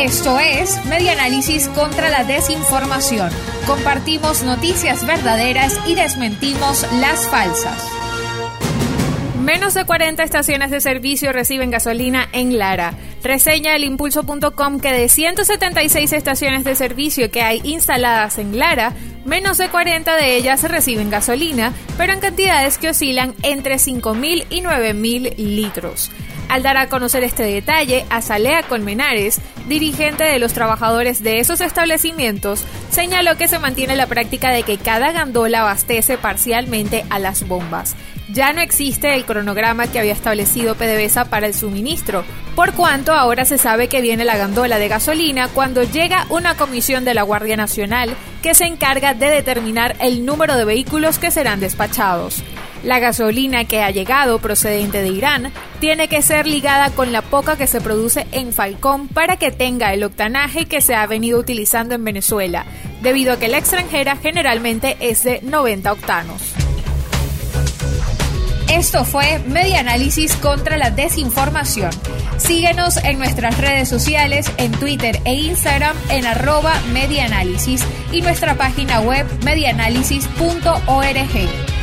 Esto es Medianálisis contra la desinformación. Compartimos noticias verdaderas y desmentimos las falsas. Menos de 40 estaciones de servicio reciben gasolina en Lara. Reseña el impulso.com que de 176 estaciones de servicio que hay instaladas en Lara, menos de 40 de ellas reciben gasolina, pero en cantidades que oscilan entre 5.000 y 9.000 litros. Al dar a conocer este detalle, Azalea Colmenares, dirigente de los trabajadores de esos establecimientos, señaló que se mantiene la práctica de que cada gandola abastece parcialmente a las bombas. Ya no existe el cronograma que había establecido PDVSA para el suministro, por cuanto ahora se sabe que viene la gandola de gasolina cuando llega una comisión de la Guardia Nacional que se encarga de determinar el número de vehículos que serán despachados. La gasolina que ha llegado procedente de Irán tiene que ser ligada con la poca que se produce en Falcón para que tenga el octanaje que se ha venido utilizando en Venezuela, debido a que la extranjera generalmente es de 90 octanos. Esto fue Media Análisis contra la Desinformación. Síguenos en nuestras redes sociales, en Twitter e Instagram en arroba medianálisis y nuestra página web medianálisis.org.